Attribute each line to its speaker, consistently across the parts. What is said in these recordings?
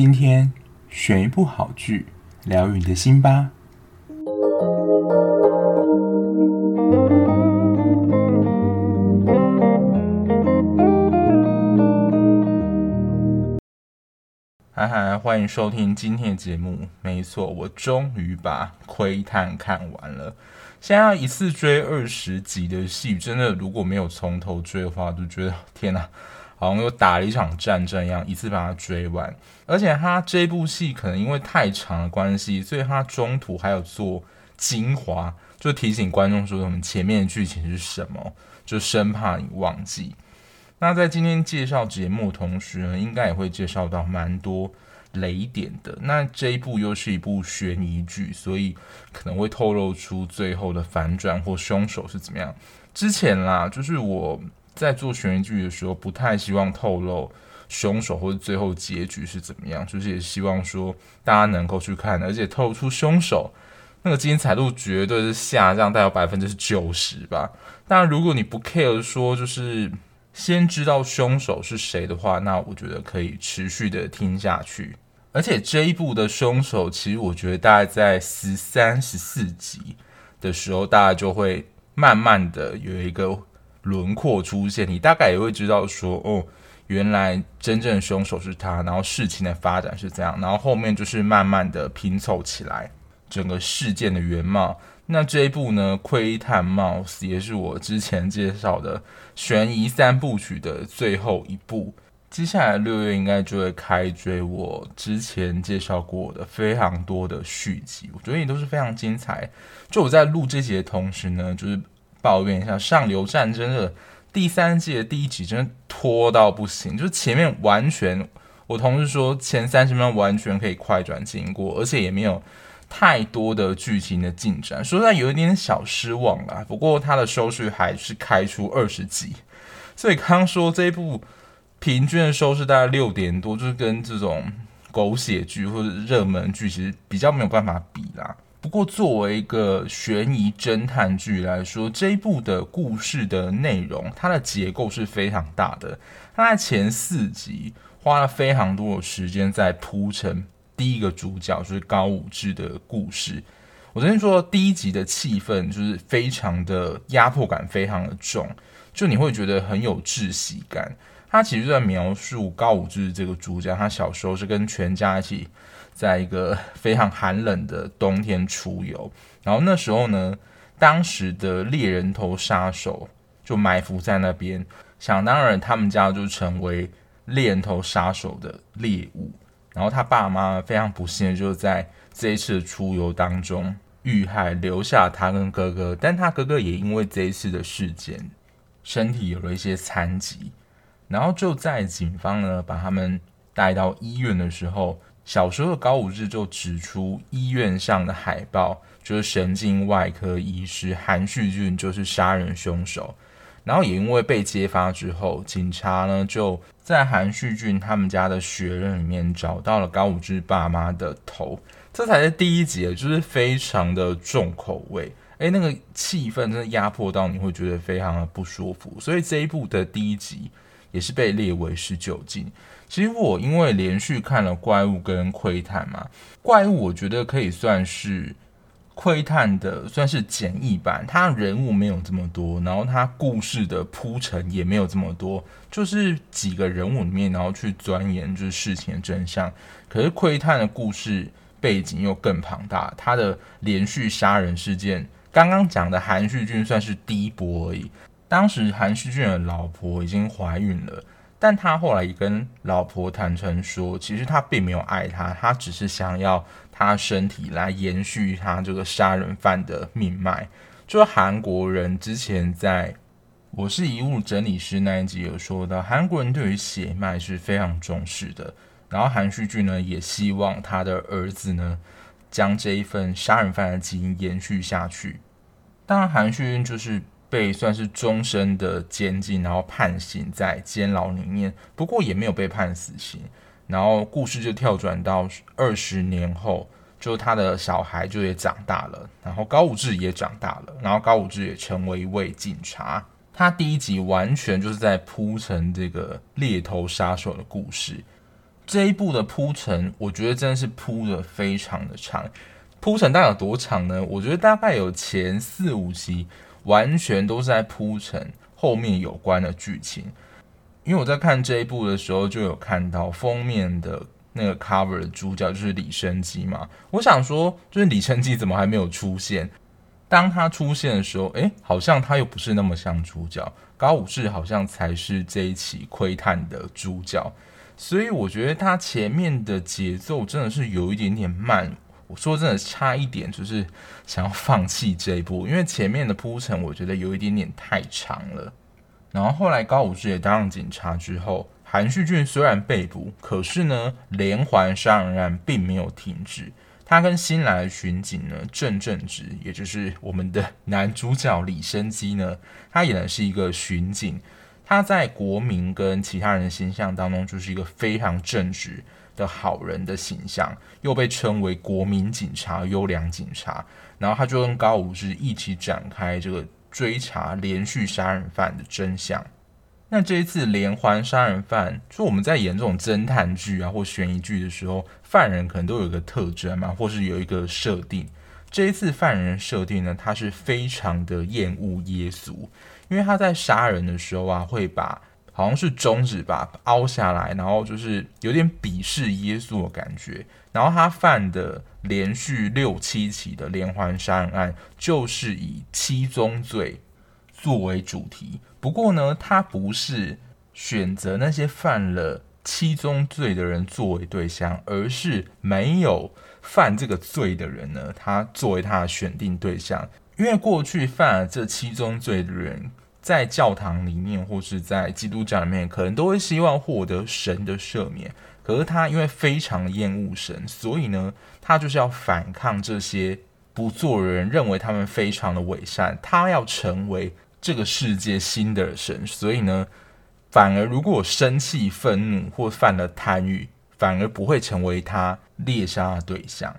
Speaker 1: 今天选一部好剧，疗愈你的心吧。嗨嗨，欢迎收听今天的节目。没错，我终于把《窥探》看完了。现在要一次追二十集的戏，真的如果没有从头追的话，就觉得天哪，好像又打了一场战争一样，一次把它追完。而且他这部戏可能因为太长的关系，所以他中途还有做精华，就提醒观众说我们前面的剧情是什么，就生怕你忘记。那在今天介绍节目的同时呢，应该也会介绍到蛮多雷点的。那这一部又是一部悬疑剧，所以可能会透露出最后的反转或凶手是怎么样。之前啦，就是我在做悬疑剧的时候，不太希望透露凶手或者最后结局是怎么样，就是也希望说大家能够去看，而且透出凶手那个精彩度绝对是下降，大概百分之九十吧。当然，如果你不 care 说就是。先知道凶手是谁的话，那我觉得可以持续的听下去。而且这一部的凶手，其实我觉得大概在十三、十四集的时候，大家就会慢慢的有一个轮廓出现，你大概也会知道说，哦，原来真正凶手是他，然后事情的发展是这样，然后后面就是慢慢的拼凑起来整个事件的原貌。那这一部呢，《窥探 Mouse》也是我之前介绍的悬疑三部曲的最后一部。接下来六月应该就会开追我之前介绍过的非常多的续集，我觉得也都是非常精彩。就我在录这集的同时呢，就是抱怨一下《上流战争》的第三季的第一集真的拖到不行，就是前面完全，我同事说前三十分钟完全可以快转经过，而且也没有。太多的剧情的进展，说实在有一点小失望啦。不过它的收视还是开出二十集，所以刚刚说这一部平均的收视大概六点多，就是跟这种狗血剧或者热门剧其实比较没有办法比啦。不过作为一个悬疑侦探剧来说，这一部的故事的内容，它的结构是非常大的。它在前四集花了非常多的时间在铺陈。第一个主角就是高武志的故事。我昨天说第一集的气氛就是非常的压迫感，非常的重，就你会觉得很有窒息感。他其实就在描述高武志这个主角，他小时候是跟全家一起在一个非常寒冷的冬天出游，然后那时候呢，当时的猎人头杀手就埋伏在那边，想当然他们家就成为猎人头杀手的猎物。然后他爸妈非常不幸的就在这一次的出游当中遇害，留下他跟哥哥。但他哥哥也因为这一次的事件，身体有了一些残疾。然后就在警方呢把他们带到医院的时候，小时候的高武志就指出医院上的海报就是神经外科医师韩旭俊就是杀人凶手。然后也因为被揭发之后，警察呢就在韩旭俊他们家的雪人里面找到了高武志爸妈的头，这才是第一集，就是非常的重口味，诶，那个气氛真的压迫到你会觉得非常的不舒服，所以这一部的第一集也是被列为十九禁。其实我因为连续看了怪物跟窥探嘛，怪物我觉得可以算是。窥探的算是简易版，它人物没有这么多，然后它故事的铺陈也没有这么多，就是几个人物里面，然后去钻研就是事情的真相。可是窥探的故事背景又更庞大，他的连续杀人事件，刚刚讲的韩旭俊算是第一波而已。当时韩旭俊的老婆已经怀孕了，但他后来也跟老婆坦诚说，其实他并没有爱她，他只是想要。他身体来延续他这个杀人犯的命脉，就是韩国人之前在《我是遗物整理师》那一集有说到，韩国人对于血脉是非常重视的。然后韩旭俊呢，也希望他的儿子呢，将这一份杀人犯的基因延续下去。当然，韩旭俊就是被算是终身的监禁，然后判刑在监牢里面，不过也没有被判死刑。然后故事就跳转到二十年后，就他的小孩就也长大了，然后高武志也长大了，然后高武志也成为一位警察。他第一集完全就是在铺陈这个猎头杀手的故事。这一部的铺陈，我觉得真的是铺得非常的长。铺陈大概有多长呢？我觉得大概有前四五集，完全都是在铺陈后面有关的剧情。因为我在看这一部的时候，就有看到封面的那个 cover 的主角就是李生基嘛。我想说，就是李生基怎么还没有出现？当他出现的时候，诶，好像他又不是那么像主角。高武士好像才是这一期窥探的主角。所以我觉得他前面的节奏真的是有一点点慢，我说真的差一点就是想要放弃这一部，因为前面的铺陈我觉得有一点点太长了。然后后来高武士也当上警察之后，韩旭俊虽然被捕，可是呢连环杀人案并没有停止。他跟新来的巡警呢郑正直，也就是我们的 男主角李生基呢，他演的是一个巡警。他在国民跟其他人的形象当中，就是一个非常正直的好人的形象，又被称为国民警察、优良警察。然后他就跟高武士一起展开这个追查连续杀人犯的真相。那这一次连环杀人犯，就我们在演这种侦探剧啊或悬疑剧的时候，犯人可能都有一个特征嘛，或是有一个设定。这一次犯人设定呢，他是非常的厌恶耶稣。因为他在杀人的时候啊，会把好像是中指吧凹下来，然后就是有点鄙视耶稣的感觉。然后他犯的连续六七起的连环杀人案，就是以七宗罪作为主题。不过呢，他不是选择那些犯了七宗罪的人作为对象，而是没有犯这个罪的人呢，他作为他的选定对象。因为过去犯了这七宗罪的人，在教堂里面或是在基督教里面，可能都会希望获得神的赦免。可是他因为非常厌恶神，所以呢，他就是要反抗这些不做人，认为他们非常的伪善。他要成为这个世界新的神，所以呢，反而如果生气、愤怒或犯了贪欲，反而不会成为他猎杀的对象。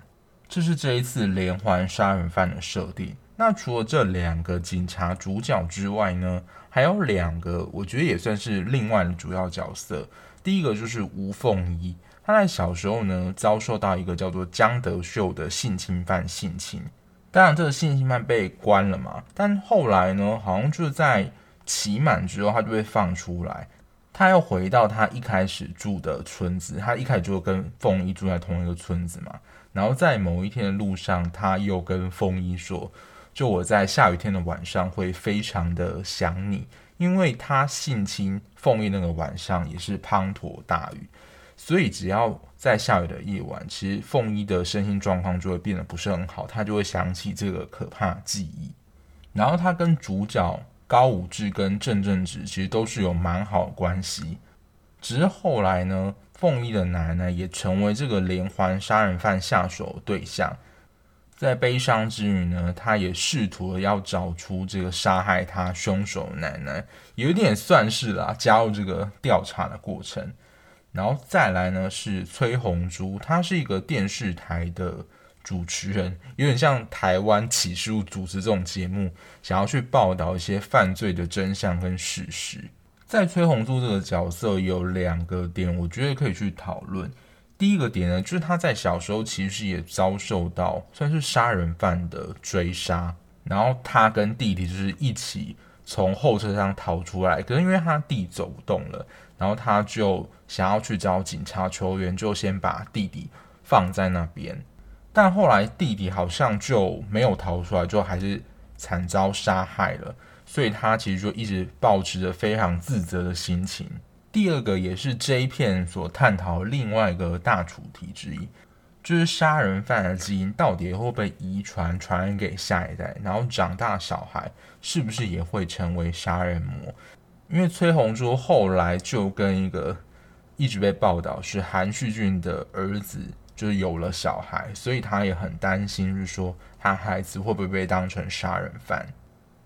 Speaker 1: 这是这一次连环杀人犯的设定。那除了这两个警察主角之外呢，还有两个我觉得也算是另外的主要角色。第一个就是吴凤仪，他在小时候呢遭受到一个叫做江德秀的性侵犯性侵，当然这个性侵犯被关了嘛，但后来呢好像就是在期满之后他就被放出来，他又回到他一开始住的村子，他一开始就跟凤仪住在同一个村子嘛，然后在某一天的路上，他又跟凤仪说。就我在下雨天的晚上会非常的想你，因为他性侵凤仪那个晚上也是滂沱大雨，所以只要在下雨的夜晚，其实凤仪的身心状况就会变得不是很好，他就会想起这个可怕记忆。然后他跟主角高武志跟郑正直其实都是有蛮好的关系，只是后来呢，凤仪的奶奶也成为这个连环杀人犯下手对象。在悲伤之余呢，他也试图要找出这个杀害他凶手的奶奶，有一点算是啦，加入这个调查的过程。然后再来呢是崔红珠，她是一个电视台的主持人，有点像台湾启示录主持这种节目，想要去报道一些犯罪的真相跟事实。在崔红珠这个角色有两个点，我觉得可以去讨论。第一个点呢，就是他在小时候其实也遭受到算是杀人犯的追杀，然后他跟弟弟就是一起从后车厢逃出来，可是因为他弟走不动了，然后他就想要去找警察求援，就先把弟弟放在那边，但后来弟弟好像就没有逃出来，就还是惨遭杀害了，所以他其实就一直保持着非常自责的心情。第二个也是这一片所探讨另外一个大主题之一，就是杀人犯的基因到底会不会遗传传给下一代，然后长大小孩是不是也会成为杀人魔？因为崔红珠后来就跟一个一直被报道是韩旭俊的儿子，就是有了小孩，所以他也很担心，就是说他孩子会不会被当成杀人犯。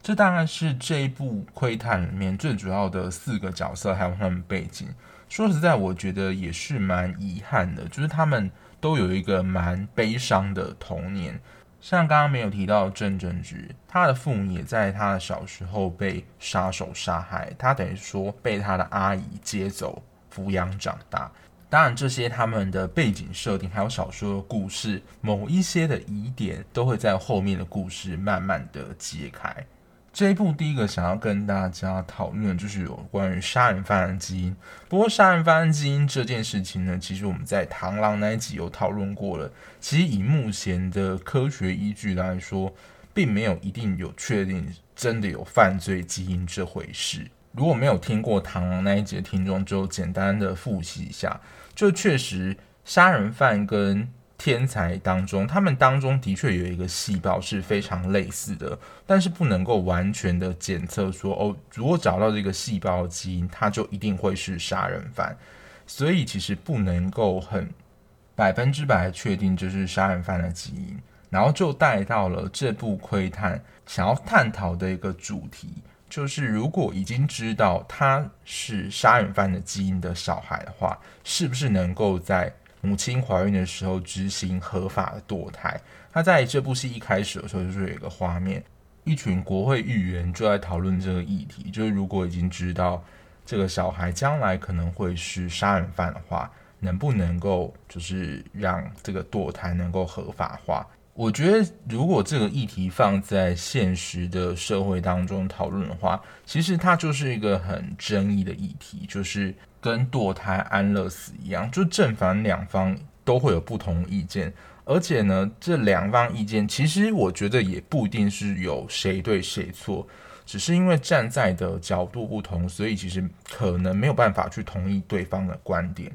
Speaker 1: 这大概是这一部窥探里面最主要的四个角色，还有他们背景。说实在，我觉得也是蛮遗憾的，就是他们都有一个蛮悲伤的童年。像刚刚没有提到郑正直，他的父母也在他的小时候被杀手杀害，他等于说被他的阿姨接走抚养长大。当然，这些他们的背景设定，还有小说的故事，某一些的疑点，都会在后面的故事慢慢的揭开。这一部第一个想要跟大家讨论的就是有关于杀人犯的基因。不过，杀人犯的基因这件事情呢，其实我们在螳螂那一集有讨论过了。其实以目前的科学依据来说，并没有一定有确定真的有犯罪基因这回事。如果没有听过螳螂那一集的听众，就简单的复习一下。就确实，杀人犯跟天才当中，他们当中的确有一个细胞是非常类似的，但是不能够完全的检测说，哦，如果找到这个细胞基因，它就一定会是杀人犯。所以其实不能够很百分之百确定这是杀人犯的基因。然后就带到了这部窥探想要探讨的一个主题。就是如果已经知道他是杀人犯的基因的小孩的话，是不是能够在母亲怀孕的时候执行合法的堕胎？他在这部戏一开始的时候就是有一个画面，一群国会议员就在讨论这个议题，就是如果已经知道这个小孩将来可能会是杀人犯的话，能不能够就是让这个堕胎能够合法化？我觉得，如果这个议题放在现实的社会当中讨论的话，其实它就是一个很争议的议题，就是跟堕胎、安乐死一样，就正反两方都会有不同意见。而且呢，这两方意见其实我觉得也不一定是有谁对谁错，只是因为站在的角度不同，所以其实可能没有办法去同意对方的观点。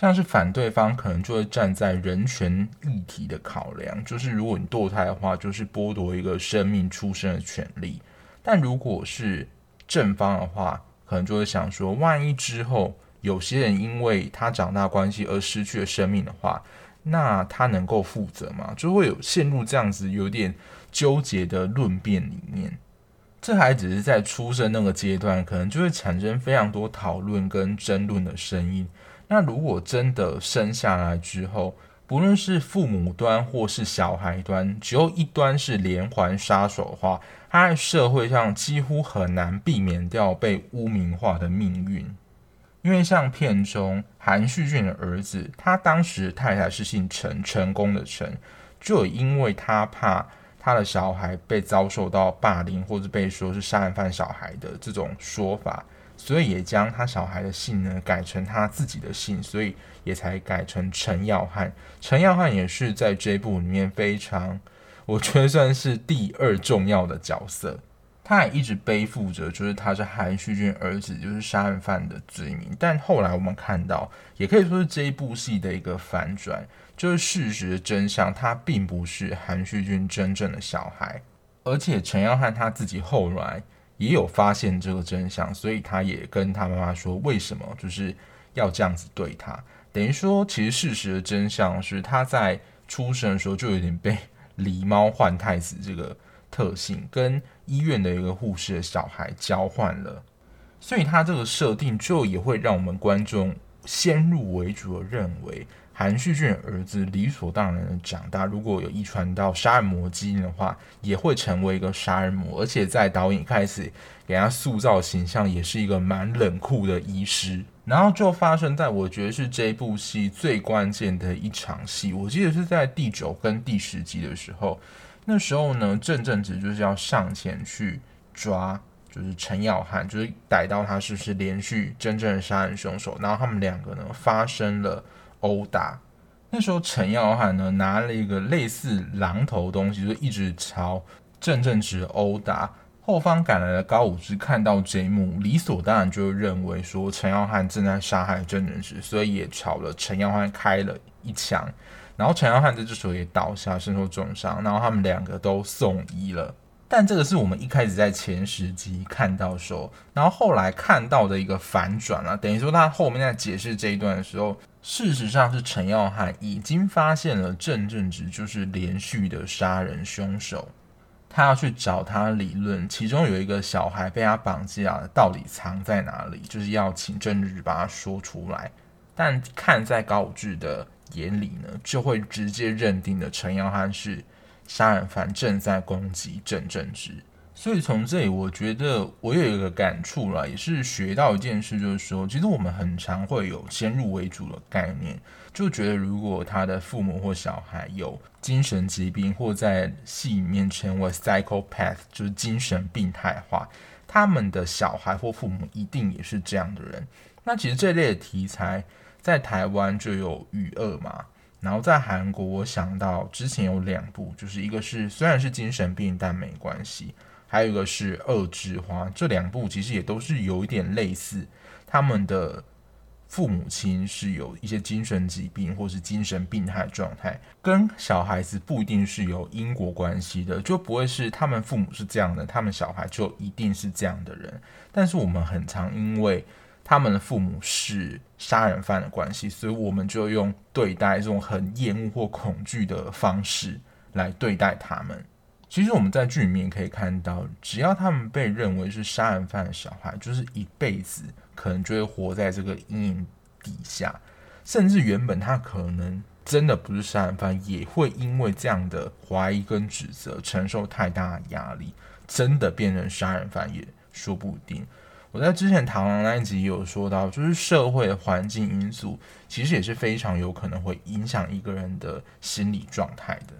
Speaker 1: 像是反对方可能就会站在人权议题的考量，就是如果你堕胎的话，就是剥夺一个生命出生的权利；但如果是正方的话，可能就会想说，万一之后有些人因为他长大关系而失去了生命的话，那他能够负责吗？就会有陷入这样子有点纠结的论辩里面。这还只是在出生那个阶段，可能就会产生非常多讨论跟争论的声音。那如果真的生下来之后，不论是父母端或是小孩端，只有一端是连环杀手的话，他在社会上几乎很难避免掉被污名化的命运。因为像片中韩旭俊的儿子，他当时太太是姓陈，成功的陈，就因为他怕他的小孩被遭受到霸凌，或者被说是杀人犯小孩的这种说法。所以也将他小孩的姓呢改成他自己的姓，所以也才改成陈耀汉。陈耀汉也是在这部里面非常，我觉得算是第二重要的角色。他也一直背负着，就是他是韩旭俊儿子，就是杀人犯的罪名。但后来我们看到，也可以说是这一部戏的一个反转，就是事实真相，他并不是韩旭俊真正的小孩，而且陈耀汉他自己后来。也有发现这个真相，所以他也跟他妈妈说，为什么就是要这样子对他？等于说，其实事实的真相是他在出生的时候就有点被狸猫换太子这个特性，跟医院的一个护士的小孩交换了，所以他这个设定就也会让我们观众先入为主的认为。韩旭俊儿子理所当然的长大，如果有遗传到杀人魔基因的话，也会成为一个杀人魔。而且在导演开始给他塑造形象，也是一个蛮冷酷的医师。然后就发生在我觉得是这部戏最关键的一场戏，我记得是在第九跟第十集的时候。那时候呢，郑正直就是要上前去抓，就是陈耀汉，就是逮到他是不是连续真正的杀人凶手。然后他们两个呢发生了。殴打，那时候陈耀汉呢拿了一个类似榔头东西，就一直朝郑正直殴打。后方赶来的高武志看到这一幕，理所当然就认为说陈耀汉正在杀害郑正直，所以也朝了陈耀汉开了一枪。然后陈耀汉这时候也倒下，身受重伤。然后他们两个都送医了。但这个是我们一开始在前十集看到的时候，然后后来看到的一个反转啊，等于说他后面在解释这一段的时候。事实上是陈耀汉已经发现了郑正直就是连续的杀人凶手，他要去找他理论，其中有一个小孩被他绑架了，到底藏在哪里？就是要请郑正直把他说出来。但看在高武志的眼里呢，就会直接认定了陈耀汉是杀人犯，正在攻击郑正直。所以从这里，我觉得我有一个感触啦，也是学到一件事，就是说，其实我们很常会有先入为主的概念，就觉得如果他的父母或小孩有精神疾病，或在戏里面称为 psychopath，就是精神病态化，他们的小孩或父母一定也是这样的人。那其实这类题材在台湾就有《与恶》嘛，然后在韩国，我想到之前有两部，就是一个是虽然是精神病，但没关系。还有一个是《恶之花》，这两部其实也都是有一点类似，他们的父母亲是有一些精神疾病或是精神病态状态，跟小孩子不一定是有因果关系的，就不会是他们父母是这样的，他们小孩就一定是这样的人。但是我们很常因为他们的父母是杀人犯的关系，所以我们就用对待这种很厌恶或恐惧的方式来对待他们。其实我们在剧里面可以看到，只要他们被认为是杀人犯的小孩，就是一辈子可能就会活在这个阴影底下，甚至原本他可能真的不是杀人犯，也会因为这样的怀疑跟指责，承受太大的压力，真的变成杀人犯也说不定。我在之前螳螂那一集也有说到，就是社会环境因素，其实也是非常有可能会影响一个人的心理状态的。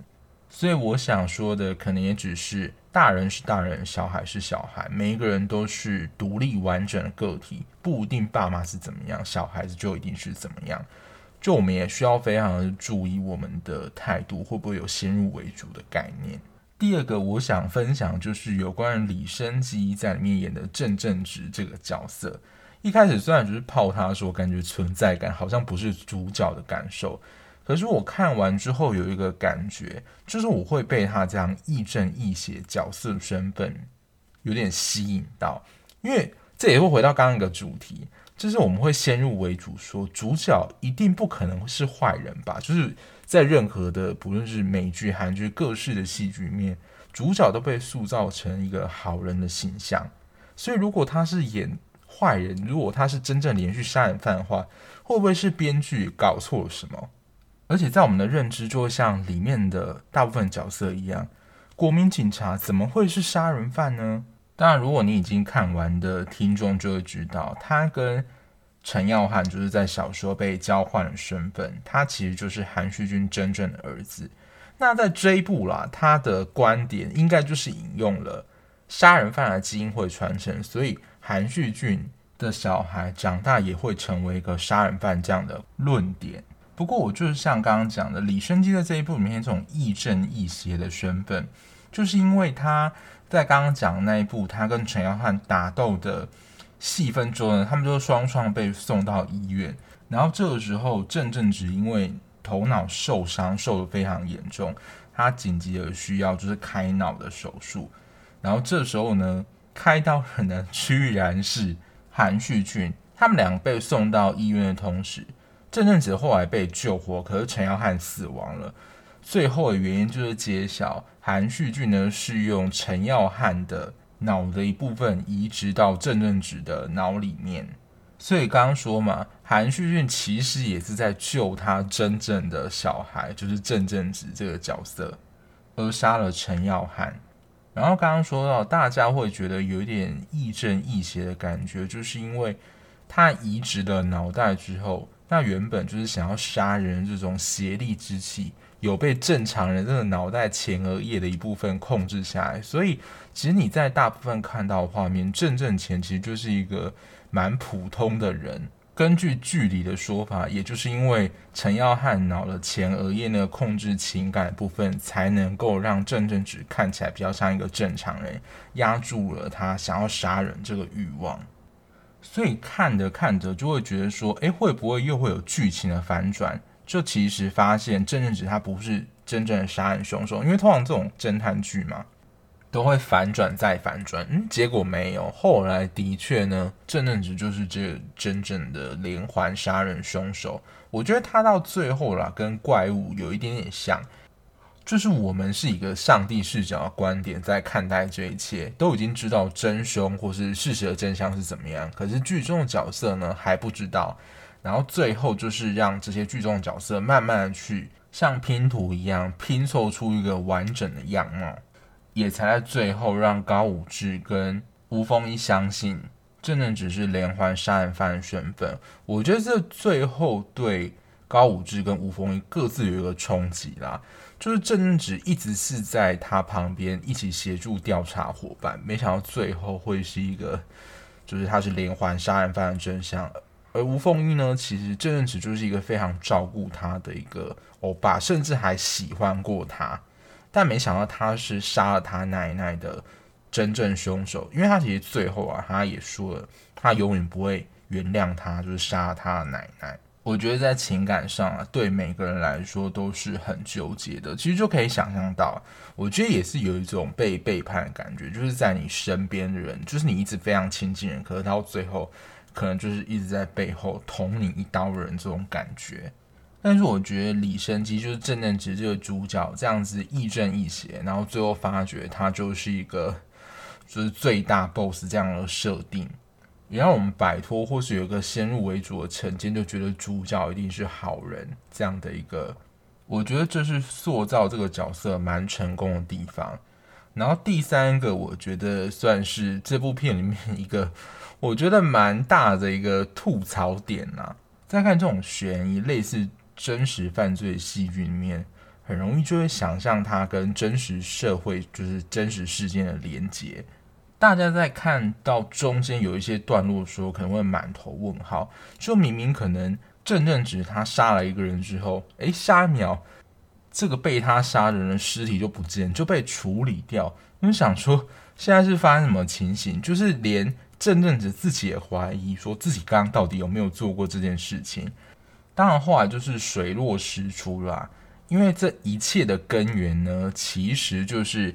Speaker 1: 所以我想说的，可能也只是大人是大人，小孩是小孩，每一个人都是独立完整的个体，不一定爸妈是怎么样，小孩子就一定是怎么样。就我们也需要非常的注意我们的态度会不会有先入为主的概念。第二个我想分享就是有关李昇基在里面演的郑正直这个角色。一开始虽然就是泡他说感觉存在感好像不是主角的感受。可是我看完之后有一个感觉，就是我会被他这样亦正亦邪角色身份有点吸引到，因为这也会回到刚刚一个主题，就是我们会先入为主说主角一定不可能是坏人吧？就是在任何的不论是美剧、韩剧、各式的戏剧里面，主角都被塑造成一个好人的形象，所以如果他是演坏人，如果他是真正连续杀人犯的话，会不会是编剧搞错了什么？而且在我们的认知，就会像里面的大部分角色一样，国民警察怎么会是杀人犯呢？当然，如果你已经看完的听众就会知道，他跟陈耀汉就是在小说被交换了身份，他其实就是韩旭俊真正的儿子。那在这一部啦，他的观点应该就是引用了杀人犯的基因会传承，所以韩旭俊的小孩长大也会成为一个杀人犯这样的论点。不过我就是像刚刚讲的，李昇基在这一部里面这种亦正亦邪的身份，就是因为他在刚刚讲的那一部，他跟陈耀汉打斗的戏份中呢，他们就双双被送到医院。然后这个时候，郑正直因为头脑受伤，受得非常严重，他紧急的需要就是开脑的手术。然后这时候呢，开刀人呢居然是韩旭俊，他们两个被送到医院的同时。郑正直后来被救活，可是陈耀汉死亡了。最后的原因就是揭晓，韩旭俊呢是用陈耀汉的脑的一部分移植到郑正直的脑里面。所以刚刚说嘛，韩旭俊其实也是在救他真正的小孩，就是郑正直这个角色，而杀了陈耀汉。然后刚刚说到，大家会觉得有点亦正亦邪的感觉，就是因为他移植了脑袋之后。那原本就是想要杀人这种邪力之气，有被正常人这个脑袋前额叶的一部分控制下来，所以其实你在大部分看到的画面，郑正前其实就是一个蛮普通的人。根据剧里的说法，也就是因为陈耀汉脑的前额叶那个控制情感部分，才能够让郑正直看起来比较像一个正常人，压住了他想要杀人这个欲望。所以看着看着就会觉得说，诶，会不会又会有剧情的反转？就其实发现郑正直他不是真正的杀人凶手，因为通常这种侦探剧嘛，都会反转再反转，嗯，结果没有。后来的确呢，郑正直就是这个真正的连环杀人凶手。我觉得他到最后啦，跟怪物有一点点像。就是我们是一个上帝视角的观点在看待这一切，都已经知道真凶或是事实的真相是怎么样，可是剧中的角色呢还不知道。然后最后就是让这些剧中的角色慢慢的去像拼图一样拼凑出一个完整的样貌。也才在最后让高武志跟吴凤一相信真的只是连环杀人犯的身份。我觉得这最后对高武志跟吴凤一各自有一个冲击啦，就是郑正直一直是在他旁边一起协助调查伙伴，没想到最后会是一个，就是他是连环杀人犯的真相。而吴凤英呢，其实郑正直就是一个非常照顾他的一个欧巴，甚至还喜欢过他，但没想到他是杀了他奶奶的真正凶手，因为他其实最后啊，他也说了，他永远不会原谅他，就是杀了他的奶奶。我觉得在情感上啊，对每个人来说都是很纠结的。其实就可以想象到，我觉得也是有一种被背叛的感觉，就是在你身边的人，就是你一直非常亲近人，可是到最后。可能就是一直在背后捅你一刀的人这种感觉，但是我觉得李生基就是正正直这个主角这样子亦正亦邪，然后最后发觉他就是一个就是最大 boss 这样的设定，也让我们摆脱或是有一个先入为主的成见，就觉得主角一定是好人这样的一个，我觉得这是塑造这个角色蛮成功的地方。然后第三个，我觉得算是这部片里面一个。我觉得蛮大的一个吐槽点呐，在看这种悬疑类似真实犯罪戏剧里面，很容易就会想象它跟真实社会就是真实事件的连结。大家在看到中间有一些段落的时候，可能会满头问号，就明明可能郑正直他杀了一个人之后，诶，下一秒这个被他杀的人的尸体就不见，就被处理掉。你想说现在是发生什么情形？就是连。郑正直自己也怀疑，说自己刚刚到底有没有做过这件事情。当然后来就是水落石出啦，因为这一切的根源呢，其实就是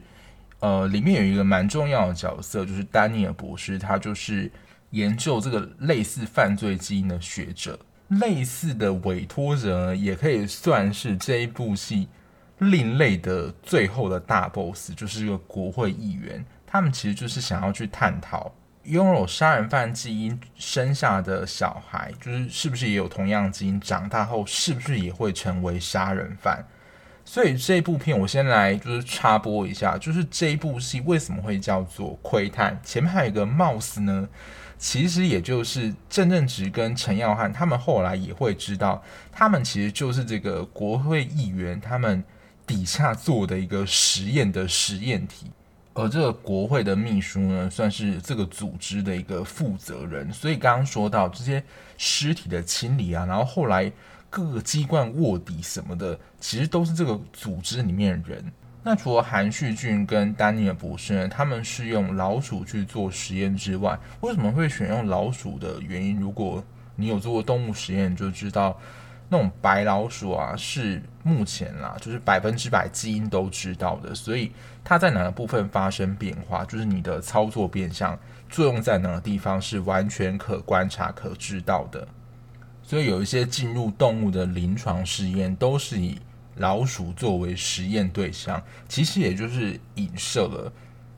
Speaker 1: 呃，里面有一个蛮重要的角色，就是丹尼尔博士，他就是研究这个类似犯罪基因的学者，类似的委托者呢，也可以算是这一部戏另类的最后的大 boss，就是一个国会议员。他们其实就是想要去探讨。拥有杀人犯基因生下的小孩，就是是不是也有同样基因？长大后是不是也会成为杀人犯？所以这部片我先来就是插播一下，就是这一部戏为什么会叫做《窥探》？前面还有一个貌似呢，其实也就是郑正直跟陈耀汉他们后来也会知道，他们其实就是这个国会议员他们底下做的一个实验的实验体。而这个国会的秘书呢，算是这个组织的一个负责人。所以刚刚说到这些尸体的清理啊，然后后来各个机关卧底什么的，其实都是这个组织里面的人。那除了韩旭俊跟丹尼尔博士呢，他们是用老鼠去做实验之外，为什么会选用老鼠的原因？如果你有做过动物实验，就知道。那种白老鼠啊，是目前啦，就是百分之百基因都知道的，所以它在哪个部分发生变化，就是你的操作变相作用在哪个地方，是完全可观察、可知道的。所以有一些进入动物的临床试验，都是以老鼠作为实验对象，其实也就是影射了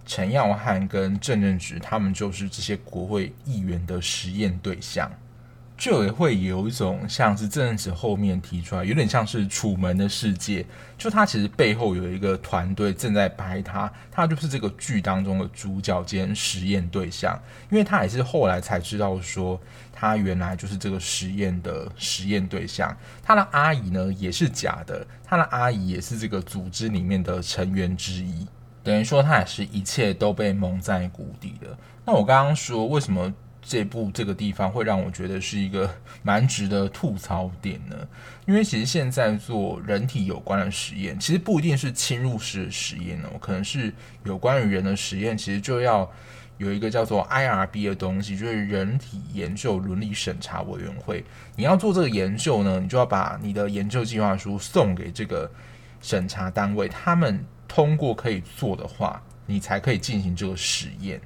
Speaker 1: 陈耀汉跟郑正直他们就是这些国会议员的实验对象。就也会有一种像是郑正直后面提出来，有点像是楚门的世界。就他其实背后有一个团队正在拍他，他就是这个剧当中的主角兼实验对象。因为他也是后来才知道说，他原来就是这个实验的实验对象。他的阿姨呢也是假的，他的阿姨也是这个组织里面的成员之一。等于说他也是一切都被蒙在鼓底的。那我刚刚说为什么？这部这个地方会让我觉得是一个 蛮值得吐槽点呢，因为其实现在做人体有关的实验，其实不一定是侵入式的实验哦，可能是有关于人的实验，其实就要有一个叫做 IRB 的东西，就是人体研究伦理审查委员会。你要做这个研究呢，你就要把你的研究计划书送给这个审查单位，他们通过可以做的话，你才可以进行这个实验。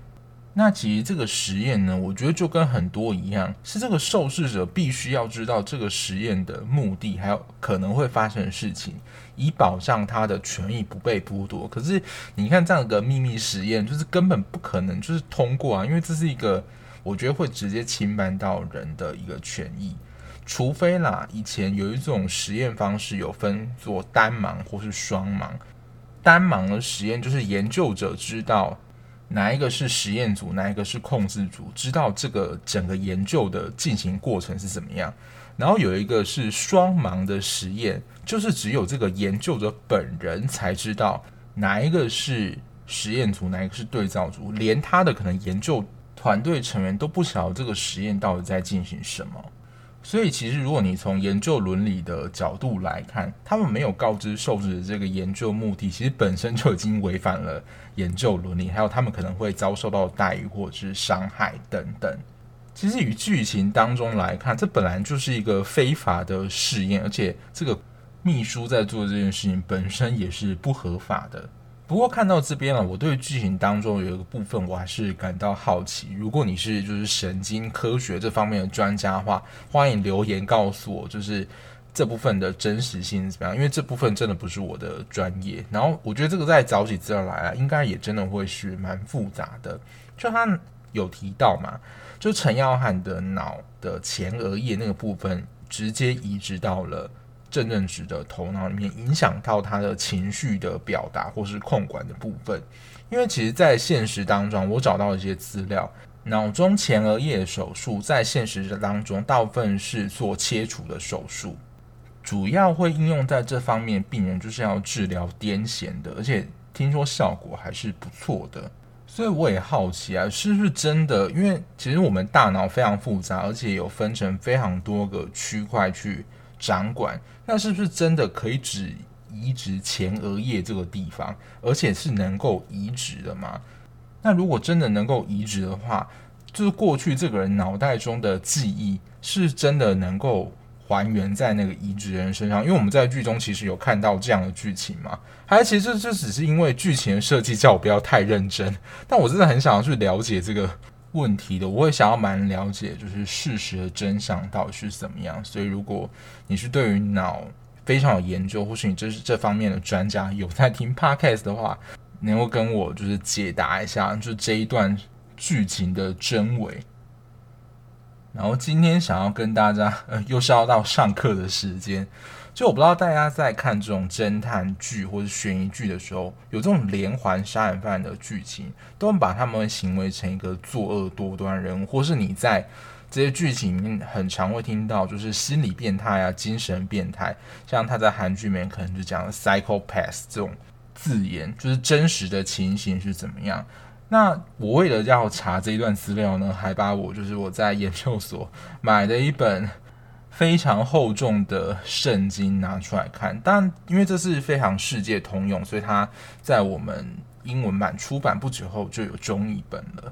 Speaker 1: 那其实这个实验呢，我觉得就跟很多一样，是这个受试者必须要知道这个实验的目的，还有可能会发生的事情，以保障他的权益不被剥夺。可是你看这样的秘密实验，就是根本不可能就是通过啊，因为这是一个我觉得会直接侵犯到人的一个权益，除非啦，以前有一种实验方式有分做单盲或是双盲。单盲的实验，就是研究者知道哪一个是实验组，哪一个是控制组，知道这个整个研究的进行过程是怎么样。然后有一个是双盲的实验，就是只有这个研究者本人才知道哪一个是实验组，哪一个是对照组，连他的可能研究团队成员都不晓得这个实验到底在进行什么。所以，其实如果你从研究伦理的角度来看，他们没有告知受试者这个研究目的，其实本身就已经违反了研究伦理，还有他们可能会遭受到待遇或者是伤害等等。其实，与剧情当中来看，这本来就是一个非法的试验，而且这个秘书在做这件事情本身也是不合法的。不过看到这边了，我对剧情当中有一个部分我还是感到好奇。如果你是就是神经科学这方面的专家的话，欢迎留言告诉我，就是这部分的真实性怎么样？因为这部分真的不是我的专业。然后我觉得这个在找起资料来啊，应该也真的会是蛮复杂的。就他有提到嘛，就陈耀汉的脑的前额叶那个部分直接移植到了。正正直的头脑里面影响到他的情绪的表达或是控管的部分，因为其实，在现实当中，我找到一些资料，脑中前额叶手术在现实当中大部分是做切除的手术，主要会应用在这方面，病人就是要治疗癫痫的，而且听说效果还是不错的，所以我也好奇啊，是不是真的？因为其实我们大脑非常复杂，而且有分成非常多个区块去。掌管，那是不是真的可以只移植前额叶这个地方，而且是能够移植的吗？那如果真的能够移植的话，就是过去这个人脑袋中的记忆是真的能够还原在那个移植人身上？因为我们在剧中其实有看到这样的剧情嘛，还其实这只是因为剧情的设计叫我不要太认真，但我真的很想要去了解这个。问题的，我会想要蛮了解，就是事实的真相到底是怎么样。所以，如果你是对于脑非常有研究，或是你这是这方面的专家，有在听 Podcast 的话，能够跟我就是解答一下，就这一段剧情的真伪。然后今天想要跟大家，呃，又是要到上课的时间。就我不知道大家在看这种侦探剧或者悬疑剧的时候，有这种连环杀人犯的剧情，都把他们行为成一个作恶多端人物，或是你在这些剧情里面很常会听到，就是心理变态啊、精神变态，像他在韩剧里面可能就讲 psychopath 这种字眼，就是真实的情形是怎么样。那我为了要查这一段资料呢，还把我就是我在研究所买的一本。非常厚重的圣经拿出来看，但因为这是非常世界通用，所以它在我们英文版出版不久后就有中译本了。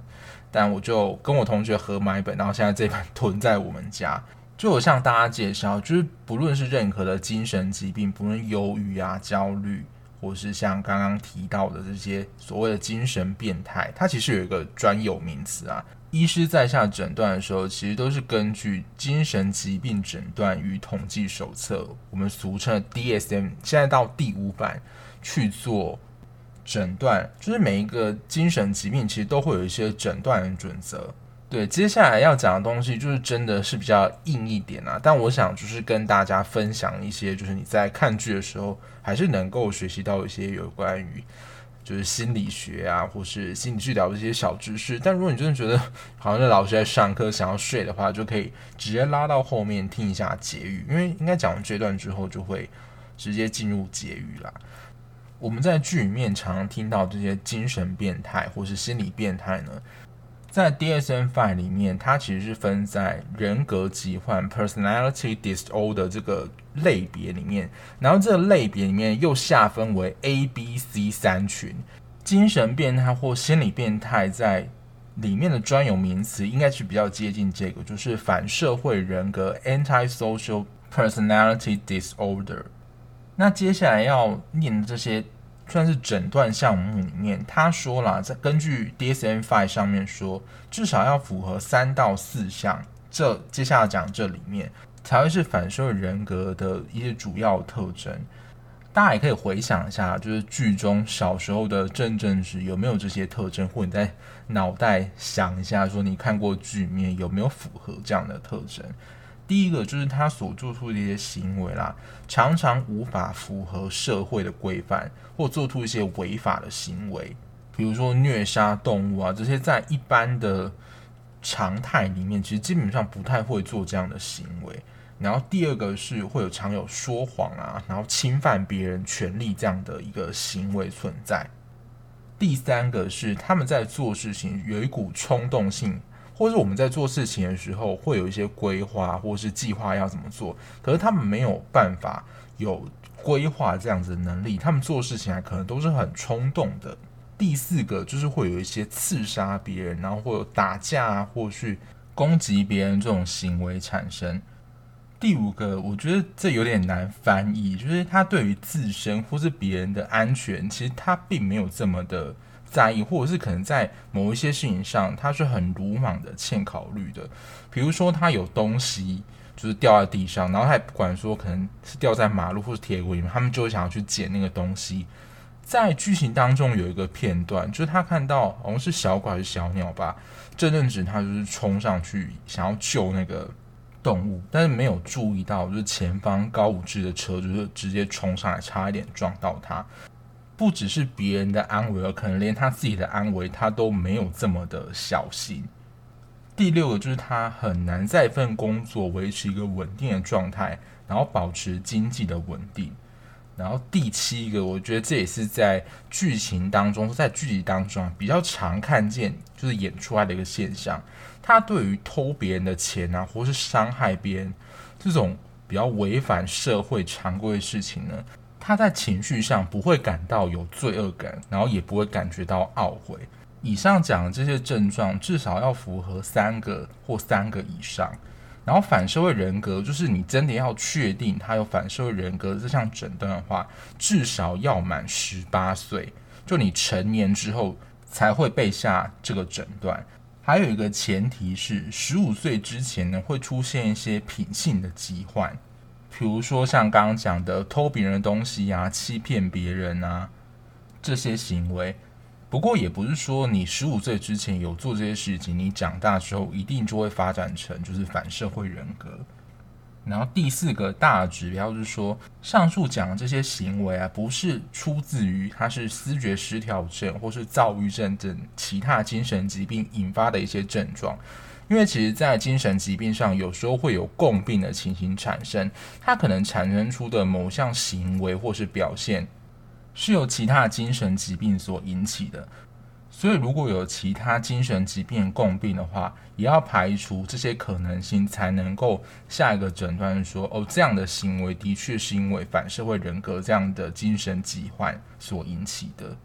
Speaker 1: 但我就跟我同学合买一本，然后现在这本囤在我们家。就我向大家介绍，就是不论是任何的精神疾病，不论忧郁啊、焦虑，或是像刚刚提到的这些所谓的精神变态，它其实有一个专有名词啊。医师在下诊断的时候，其实都是根据《精神疾病诊断与统计手册》，我们俗称的 DSM，现在到第五版去做诊断。就是每一个精神疾病，其实都会有一些诊断的准则。对，接下来要讲的东西，就是真的是比较硬一点啊。但我想，就是跟大家分享一些，就是你在看剧的时候，还是能够学习到一些有关于。就是心理学啊，或是心理治疗的一些小知识。但如果你真的觉得好像是老师在上课，想要睡的话，就可以直接拉到后面听一下结语，因为应该讲完这段之后，就会直接进入结语啦。我们在剧里面常常听到这些精神变态或是心理变态呢。在 DSM-5 里面，它其实是分在人格疾患 （personality disorder） 这个类别里面，然后这个类别里面又下分为 A、B、C 三群。精神变态或心理变态在里面的专有名词，应该是比较接近这个，就是反社会人格 （antisocial personality disorder）。那接下来要念的这些。算是诊断项目里面，他说了，在根据 DSM-5 上面说，至少要符合三到四项。这接下来讲这里面才会是反社会人格的一些主要特征。大家也可以回想一下，就是剧中小时候的郑正直有没有这些特征，或者你在脑袋想一下，说你看过剧面有没有符合这样的特征。第一个就是他所做出的一些行为啦，常常无法符合社会的规范，或做出一些违法的行为，比如说虐杀动物啊，这些在一般的常态里面，其实基本上不太会做这样的行为。然后第二个是会有常有说谎啊，然后侵犯别人权利这样的一个行为存在。第三个是他们在做事情有一股冲动性。或是我们在做事情的时候，会有一些规划或是计划要怎么做，可是他们没有办法有规划这样子的能力，他们做事情还可能都是很冲动的。第四个就是会有一些刺杀别人，然后会有打架啊，或是攻击别人这种行为产生。第五个，我觉得这有点难翻译，就是他对于自身或是别人的安全，其实他并没有这么的。在意，或者是可能在某一些事情上，他是很鲁莽的、欠考虑的。比如说，他有东西就是掉在地上，然后他也不管说可能是掉在马路或是铁轨里面，他们就会想要去捡那个东西。在剧情当中有一个片段，就是他看到好像是小狗还是小鸟吧，这阵子他就是冲上去想要救那个动物，但是没有注意到，就是前方高武志的车就是直接冲上来，差一点撞到他。不只是别人的安危，而可能连他自己的安危，他都没有这么的小心。第六个就是他很难在一份工作维持一个稳定的状态，然后保持经济的稳定。然后第七个，我觉得这也是在剧情当中，在剧集当中比较常看见，就是演出来的一个现象。他对于偷别人的钱啊，或是伤害别人这种比较违反社会常规的事情呢，他在情绪上不会感到有罪恶感，然后也不会感觉到懊悔。以上讲的这些症状，至少要符合三个或三个以上。然后反社会人格，就是你真的要确定他有反社会人格这项诊断的话，至少要满十八岁，就你成年之后才会被下这个诊断。还有一个前提是，十五岁之前呢，会出现一些品性的疾患。比如说像刚刚讲的偷别人的东西啊、欺骗别人啊这些行为，不过也不是说你十五岁之前有做这些事情，你长大之后一定就会发展成就是反社会人格。然后第四个大指标是说，上述讲的这些行为啊，不是出自于他是思觉失调症或是躁郁症等其他精神疾病引发的一些症状。因为其实，在精神疾病上，有时候会有共病的情形产生，它可能产生出的某项行为或是表现，是由其他精神疾病所引起的。所以，如果有其他精神疾病共病的话，也要排除这些可能性，才能够下一个诊断说，哦，这样的行为的确是因为反社会人格这样的精神疾患所引起的。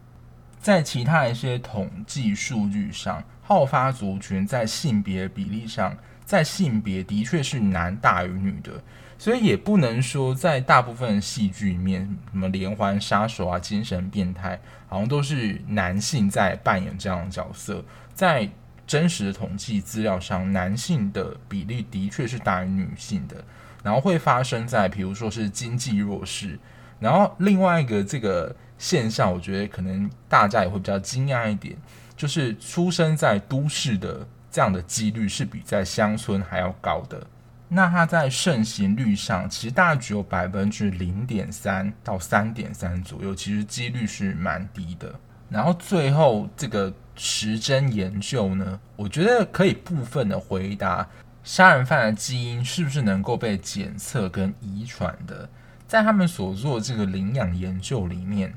Speaker 1: 在其他一些统计数据上，好发族群在性别比例上，在性别的确是男大于女的，所以也不能说在大部分戏剧里面，什么连环杀手啊、精神变态，好像都是男性在扮演这样的角色。在真实的统计资料上，男性的比例的确是大于女性的，然后会发生在比如说是经济弱势，然后另外一个这个。现象，我觉得可能大家也会比较惊讶一点，就是出生在都市的这样的几率是比在乡村还要高的。那它在盛行率上，其实大概只有百分之零点三到三点三左右，其实几率是蛮低的。然后最后这个时针研究呢，我觉得可以部分的回答杀人犯的基因是不是能够被检测跟遗传的。在他们所做这个领养研究里面。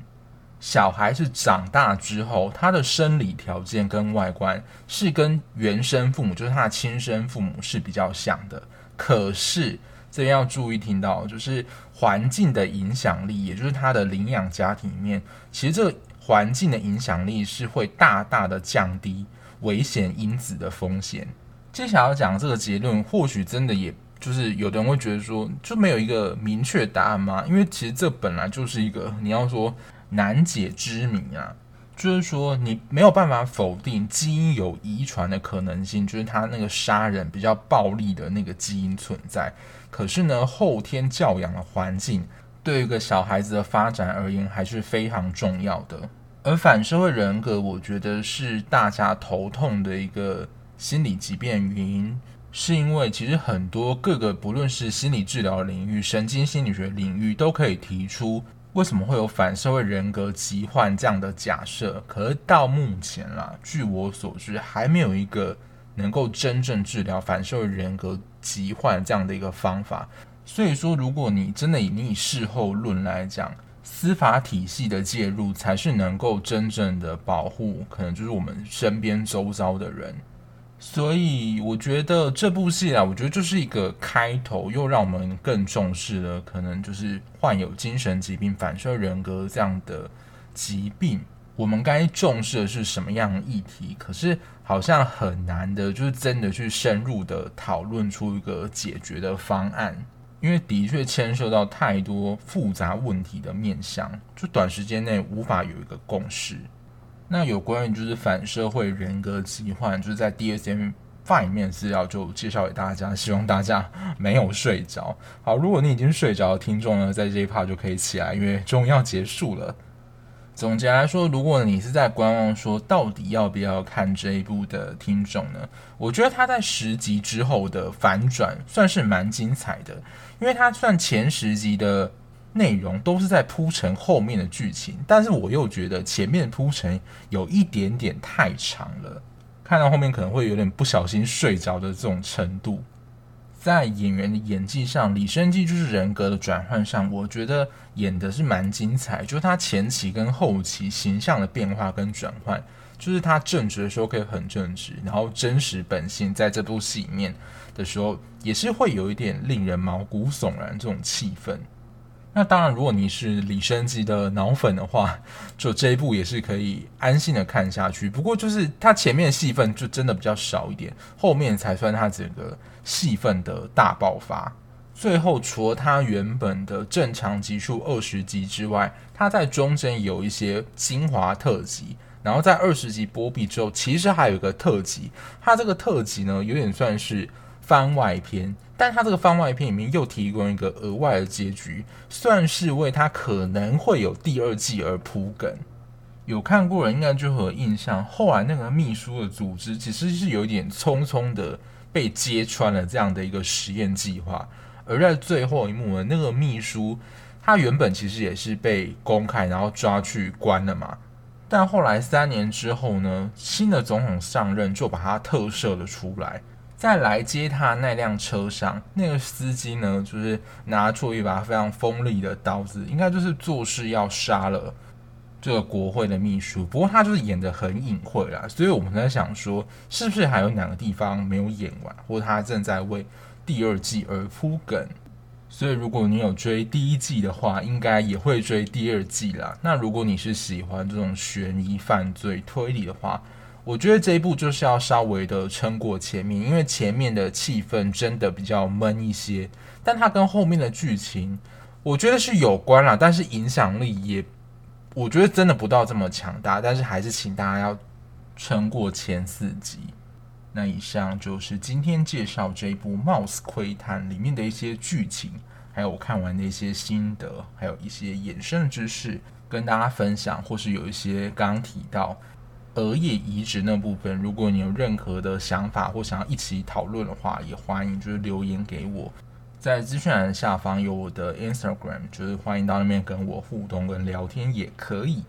Speaker 1: 小孩是长大之后，他的生理条件跟外观是跟原生父母，就是他的亲生父母是比较像的。可是这边要注意听到，就是环境的影响力，也就是他的领养家庭里面，其实这个环境的影响力是会大大的降低危险因子的风险。接下来要讲这个结论，或许真的也就是有的人会觉得说，就没有一个明确答案吗？因为其实这本来就是一个你要说。难解之谜啊，就是说你没有办法否定基因有遗传的可能性，就是他那个杀人比较暴力的那个基因存在。可是呢，后天教养的环境对一个小孩子的发展而言还是非常重要的。而反社会人格，我觉得是大家头痛的一个心理疾病原因，是因为其实很多各个不论是心理治疗领域、神经心理学领域，都可以提出为什么会有反社会人格疾患这样的假设。可是到目前啦，据我所知，还没有一个能够真正治疗反社会人格疾患这样的一个方法。所以说，如果你真的以你事后论来讲，司法体系的介入才是能够真正的保护，可能就是我们身边周遭的人。所以我觉得这部戏啊，我觉得就是一个开头，又让我们更重视了可能就是患有精神疾病、反社会人格这样的疾病，我们该重视的是什么样的议题？可是好像很难的，就是真的去深入的讨论出一个解决的方案，因为的确牵涉到太多复杂问题的面向，就短时间内无法有一个共识。那有关于就是反社会人格疾患，就是在 DSM-5 里面资料就介绍给大家，希望大家 没有睡着。好，如果你已经睡着听众呢，在这一趴就可以起来，因为终于要结束了。总结来说，如果你是在观望说到底要不要看这一部的听众呢，我觉得他在十集之后的反转算是蛮精彩的，因为他算前十集的。内容都是在铺陈后面的剧情，但是我又觉得前面铺陈有一点点太长了，看到后面可能会有点不小心睡着的这种程度。在演员的演技上，李生基就是人格的转换上，我觉得演的是蛮精彩。就是他前期跟后期形象的变化跟转换，就是他正直的时候可以很正直，然后真实本性在这部戏里面的时候，也是会有一点令人毛骨悚然这种气氛。那当然，如果你是李昇基的脑粉的话，就这一部也是可以安心的看下去。不过就是他前面戏份就真的比较少一点，后面才算他整个戏份的大爆发。最后除了他原本的正常集数二十集之外，他在中间有一些精华特辑，然后在二十集播毕之后，其实还有一个特辑。他这个特辑呢，有点算是番外篇。但他这个番外篇里面又提供一个额外的结局，算是为他可能会有第二季而铺梗。有看过人应该就会有印象，后来那个秘书的组织其实是有点匆匆的被揭穿了这样的一个实验计划，而在最后一幕呢，那个秘书他原本其实也是被公开然后抓去关了嘛，但后来三年之后呢，新的总统上任就把他特赦了出来。在来接他那辆车上，那个司机呢，就是拿出一把非常锋利的刀子，应该就是做事要杀了这个国会的秘书。不过他就是演得很隐晦啦，所以我们在想说，是不是还有哪个地方没有演完，或他正在为第二季而铺梗？所以如果你有追第一季的话，应该也会追第二季啦。那如果你是喜欢这种悬疑、犯罪、推理的话，我觉得这一部就是要稍微的撑过前面，因为前面的气氛真的比较闷一些，但它跟后面的剧情，我觉得是有关啦，但是影响力也，我觉得真的不到这么强大，但是还是请大家要撑过前四集。那以上就是今天介绍这一部《Mouse 窥探》里面的一些剧情，还有我看完的一些心得，还有一些衍生的知识跟大家分享，或是有一些刚提到。额叶移植那部分，如果你有任何的想法或想要一起讨论的话，也欢迎就是留言给我，在资讯栏下方有我的 Instagram，就是欢迎到那边跟我互动跟聊天也可以。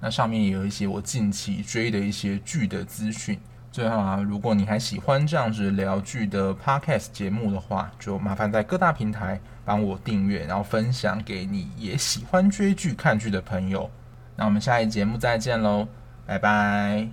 Speaker 1: 那上面也有一些我近期追的一些剧的资讯。最后啊，如果你还喜欢这样子聊剧的 Podcast 节目的话，就麻烦在各大平台帮我订阅，然后分享给你也喜欢追剧看剧的朋友。那我们下一节目再见喽。拜拜。